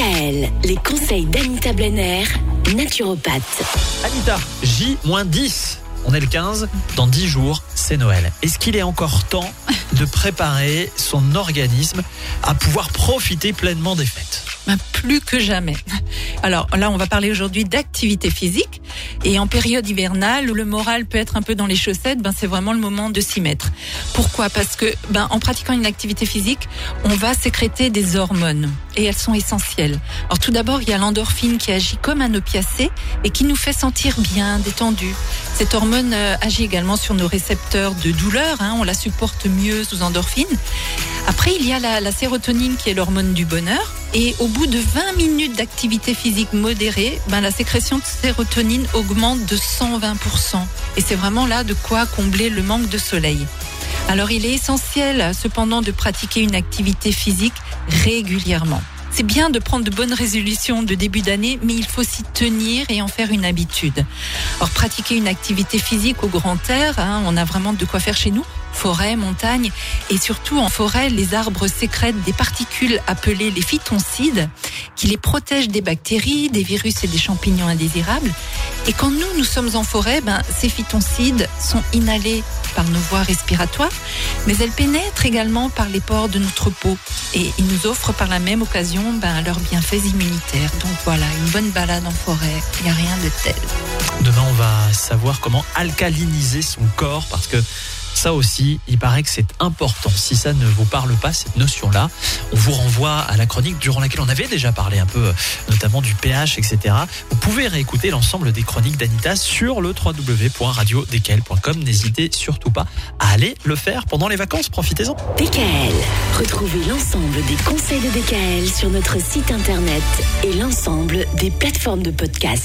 DKL, les conseils d'Anita Blenner, naturopathe. Anita, J-10. On est le 15, dans 10 jours, c'est Noël. Est-ce qu'il est encore temps de préparer son organisme à pouvoir profiter pleinement des fêtes? Ben, Plus que jamais. Alors là, on va parler aujourd'hui d'activité physique. Et en période hivernale, où le moral peut être un peu dans les chaussettes, ben c'est vraiment le moment de s'y mettre. Pourquoi? Parce que ben en pratiquant une activité physique, on va sécréter des hormones et elles sont essentielles. Alors tout d'abord, il y a l'endorphine qui agit comme un opiacé et qui nous fait sentir bien, détendu. Cette hormone euh, agit également sur nos récepteurs de douleur. hein, on la supporte mieux sous endorphine. Après, il y a la, la sérotonine qui est l'hormone du bonheur. Et au bout de 20 minutes d'activité physique modérée, ben, la sécrétion de sérotonine augmente de 120%. Et c'est vraiment là de quoi combler le manque de soleil. Alors il est essentiel cependant de pratiquer une activité physique régulièrement. C'est bien de prendre de bonnes résolutions de début d'année, mais il faut s'y tenir et en faire une habitude. Or, pratiquer une activité physique au grand air, hein, on a vraiment de quoi faire chez nous, forêt, montagne, et surtout en forêt, les arbres sécrètent des particules appelées les phytoncides, qui les protègent des bactéries, des virus et des champignons indésirables. Et quand nous, nous sommes en forêt, ben, ces phytoncides sont inhalés par nos voies respiratoires, mais elles pénètrent également par les pores de notre peau et ils nous offrent par la même occasion ben, leurs bienfaits immunitaires. Donc voilà, une bonne balade en forêt, il n'y a rien de tel. Demain, on va savoir comment alcaliniser son corps parce que ça aussi, il paraît que c'est important. Si ça ne vous parle pas, cette notion-là, on vous renvoie à la chronique durant laquelle on avait déjà parlé un peu, euh, notamment du pH, etc. Vous pouvez réécouter l'ensemble des chroniques d'Anita sur le www.radiodkl.com. N'hésitez surtout pas à aller le faire pendant les vacances. Profitez-en. DKL, retrouvez l'ensemble des conseils de DKL sur notre site internet et l'ensemble des plateformes de podcast.